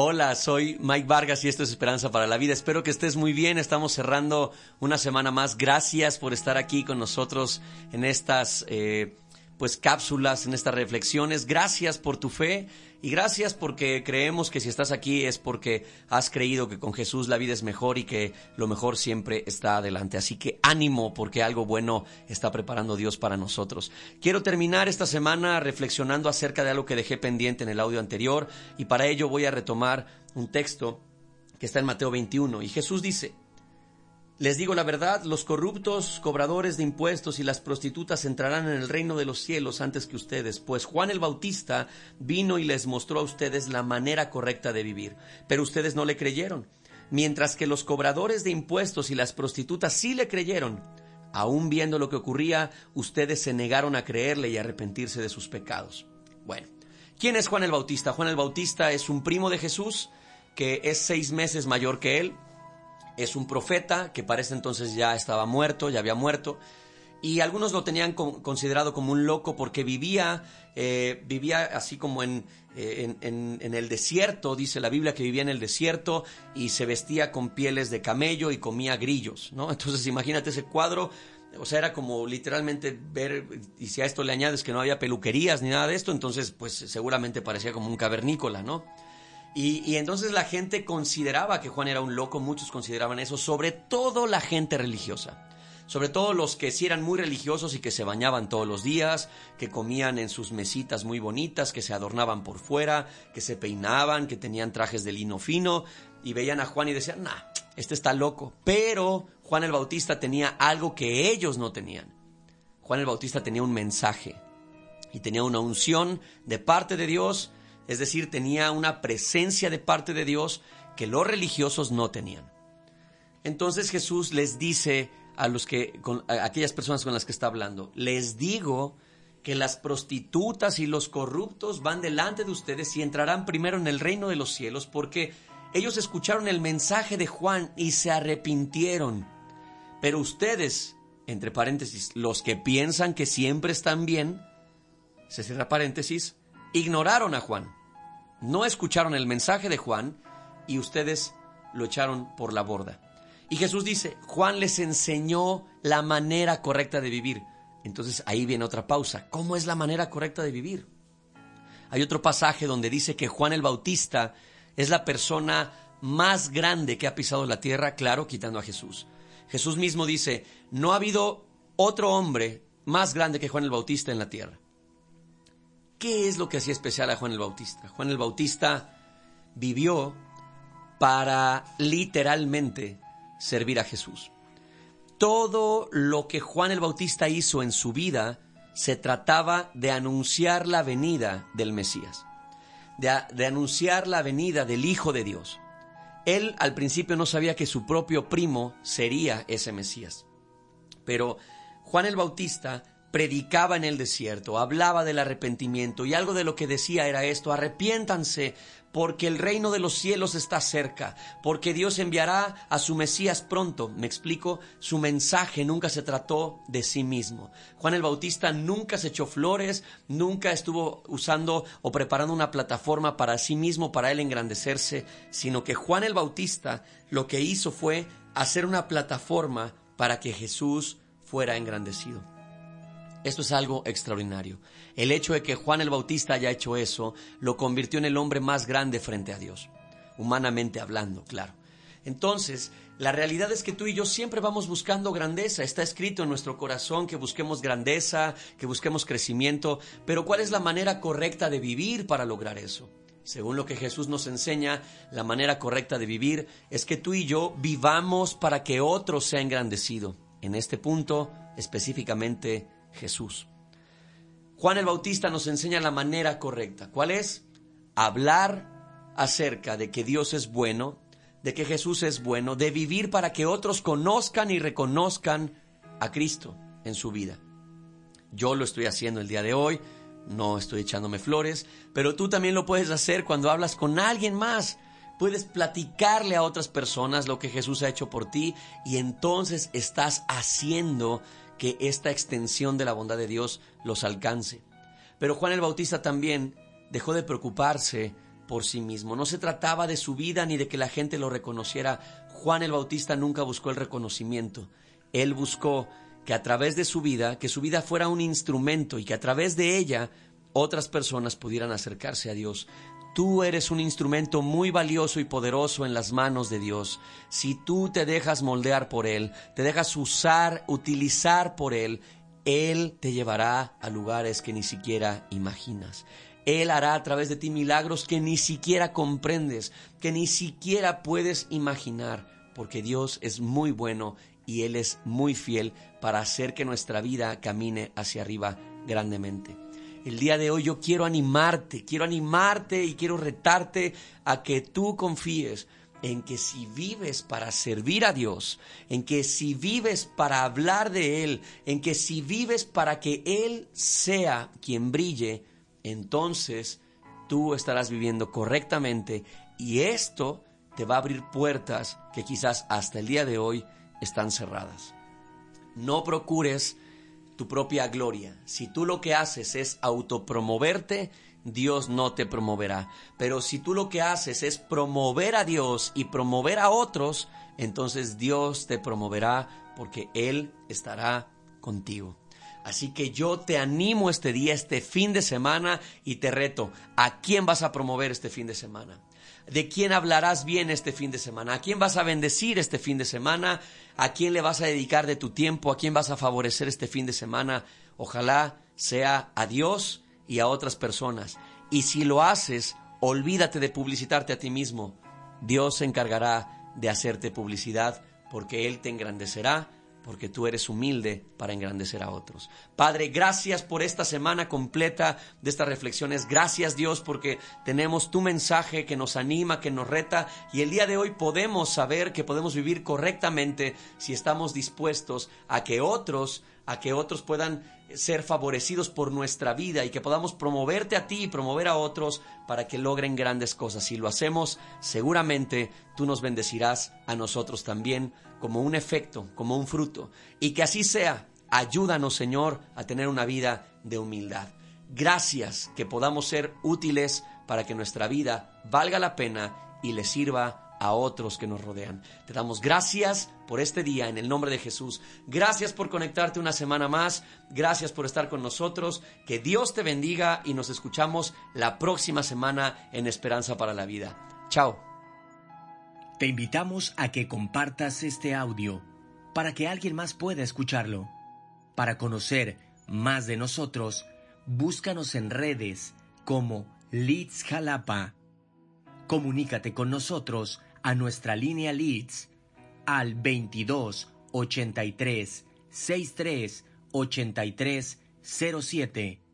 Hola, soy Mike Vargas y esto es Esperanza para la Vida. Espero que estés muy bien. Estamos cerrando una semana más. Gracias por estar aquí con nosotros en estas eh, pues cápsulas, en estas reflexiones. Gracias por tu fe y gracias porque creemos que si estás aquí es porque has creído que con Jesús la vida es mejor y que lo mejor siempre está adelante. Así que ánimo porque algo bueno está preparando Dios para nosotros. Quiero terminar esta semana reflexionando acerca de algo que dejé pendiente en el audio anterior y para ello voy a retomar un texto que está en Mateo 21 y Jesús dice, les digo la verdad, los corruptos, cobradores de impuestos y las prostitutas entrarán en el reino de los cielos antes que ustedes, pues Juan el Bautista vino y les mostró a ustedes la manera correcta de vivir, pero ustedes no le creyeron, mientras que los cobradores de impuestos y las prostitutas sí le creyeron. Aún viendo lo que ocurría, ustedes se negaron a creerle y arrepentirse de sus pecados. Bueno, ¿quién es Juan el Bautista? Juan el Bautista es un primo de Jesús que es seis meses mayor que él, es un profeta que parece entonces ya estaba muerto, ya había muerto, y algunos lo tenían considerado como un loco porque vivía, eh, vivía así como eh, en, en, el desierto, dice la Biblia que vivía en el desierto y se vestía con pieles de camello y comía grillos, ¿no? Entonces imagínate ese cuadro, o sea, era como literalmente ver, y si a esto le añades que no había peluquerías ni nada de esto, entonces pues seguramente parecía como un cavernícola, ¿no? Y, entonces la gente consideraba que Juan era un loco, muchos consideraban eso, sobre todo la gente religiosa. Sobre todo los que sí eran muy religiosos y que se bañaban todos los días, que comían en sus mesitas muy bonitas, que se adornaban por fuera, que se peinaban, que tenían trajes de lino fino, y veían a Juan y decían, nah, este está loco. Pero Juan el Bautista tenía algo que ellos no tenían. Juan el Bautista tenía un mensaje y tenía una unción de parte de Dios es decir, tenía una presencia de parte de Dios que los religiosos no tenían. Entonces Jesús les dice a, los que, a aquellas personas con las que está hablando, les digo que las prostitutas y los corruptos van delante de ustedes y entrarán primero en el reino de los cielos porque ellos escucharon el mensaje de Juan y se arrepintieron. Pero ustedes, entre paréntesis, los que piensan que siempre están bien, se cierra paréntesis, ignoraron a Juan no escucharon el mensaje de Juan y ustedes lo echaron por la borda. Y Jesús dice, Juan les enseñó la manera correcta de vivir. Entonces ahí viene otra pausa. ¿Cómo es la manera correcta de vivir? Hay otro pasaje donde dice que Juan el Bautista es la persona más grande que ha pisado la tierra, claro, quitando a Jesús. Jesús mismo dice, no ha habido otro hombre más grande que Juan el Bautista en la tierra. ¿Qué es lo que hacía especial a Juan el Bautista? Juan el Bautista vivió para literalmente servir a Jesús. Todo lo que Juan el Bautista hizo en su vida se trataba de anunciar la venida del Mesías, de, anunciar la venida del Hijo de Dios. Él al principio no sabía que su propio primo sería ese Mesías, pero Juan el Bautista predicaba en el desierto, hablaba del arrepentimiento y algo de lo que decía era esto, arrepiéntanse porque el reino de los cielos está cerca, porque Dios enviará a su Mesías pronto. Me explico, su mensaje nunca se trató de sí mismo. Juan el Bautista nunca se echó flores, nunca estuvo usando o preparando una plataforma para sí mismo, para él engrandecerse, sino que Juan el Bautista lo que hizo fue hacer una plataforma para que Jesús fuera engrandecido. Esto es algo extraordinario. El hecho de que Juan el Bautista haya hecho eso lo convirtió en el hombre más grande frente a Dios, humanamente hablando, claro. Entonces, la realidad es que tú y yo siempre vamos buscando grandeza. Está escrito en nuestro corazón que busquemos grandeza, que busquemos crecimiento, pero ¿cuál es la manera correcta de vivir para lograr eso? Según lo que Jesús nos enseña, la manera correcta de vivir es que tú y yo vivamos para que otro sea engrandecido. En este punto, específicamente, Jesús. Juan el Bautista nos enseña la manera correcta. ¿Cuál es? Hablar acerca de que Dios es bueno, de que Jesús es bueno, de vivir para que otros conozcan y reconozcan a Cristo en su vida. Yo lo estoy haciendo el día de hoy, no estoy echándome flores, pero tú también lo puedes hacer cuando hablas con alguien más. Puedes platicarle a otras personas lo que Jesús ha hecho por ti y entonces estás haciendo que esta extensión de la bondad de Dios los alcance. Pero Juan el Bautista también dejó de preocuparse por sí mismo. No se trataba de su vida ni de que la gente lo reconociera. Juan el Bautista nunca buscó el reconocimiento. Él buscó que a través de su vida, que su vida fuera un instrumento y que a través de ella otras personas pudieran acercarse a Dios. Tú eres un instrumento muy valioso y poderoso en las manos de Dios. Si tú te dejas moldear por Él, te dejas usar, utilizar por Él, Él te llevará a lugares que ni siquiera imaginas. Él hará a través de ti milagros que ni siquiera comprendes, que ni siquiera puedes imaginar, porque Dios es muy bueno y Él es muy fiel para hacer que nuestra vida camine hacia arriba grandemente. El día de hoy yo quiero animarte, quiero animarte y quiero retarte a que tú confíes en que si vives para servir a Dios, en que si vives para hablar de Él, en que si vives para que Él sea quien brille, entonces tú estarás viviendo correctamente y esto te va a abrir puertas que quizás hasta el día de hoy están cerradas. No procures tu propia gloria. Si tú lo que haces es autopromoverte, Dios no te promoverá. Pero si tú lo que haces es promover a Dios y promover a otros, entonces Dios te promoverá porque Él estará contigo. Así que yo te animo este día, este fin de semana y te reto, ¿a quién vas a promover este fin de semana? ¿De quién hablarás bien este fin de semana? ¿A quién vas a bendecir este fin de semana? ¿A quién le vas a dedicar de tu tiempo? ¿A quién vas a favorecer este fin de semana? Ojalá sea a Dios y a otras personas. Y si lo haces, olvídate de publicitarte a ti mismo. Dios se encargará de hacerte publicidad porque Él te engrandecerá porque tú eres humilde para engrandecer a otros. Padre, gracias por esta semana completa de estas reflexiones. Gracias Dios porque tenemos tu mensaje que nos anima, que nos reta y el día de hoy podemos saber que podemos vivir correctamente si estamos dispuestos a que otros a que otros puedan ser favorecidos por nuestra vida y que podamos promoverte a ti y promover a otros para que logren grandes cosas. Si lo hacemos, seguramente tú nos bendecirás a nosotros también como un efecto, como un fruto. Y que así sea. Ayúdanos, Señor, a tener una vida de humildad. Gracias que podamos ser útiles para que nuestra vida valga la pena y le sirva a otros que nos rodean. Te damos gracias por este día en el nombre de Jesús. Gracias por conectarte una semana más. Gracias por estar con nosotros. Que Dios te bendiga y nos escuchamos la próxima semana en Esperanza para la Vida. Chao. Te invitamos a que compartas este audio para que alguien más pueda escucharlo. Para conocer más de nosotros, búscanos en redes como Leeds Jalapa. Comunícate con nosotros a nuestra línea Leads al 22 83 63 83 07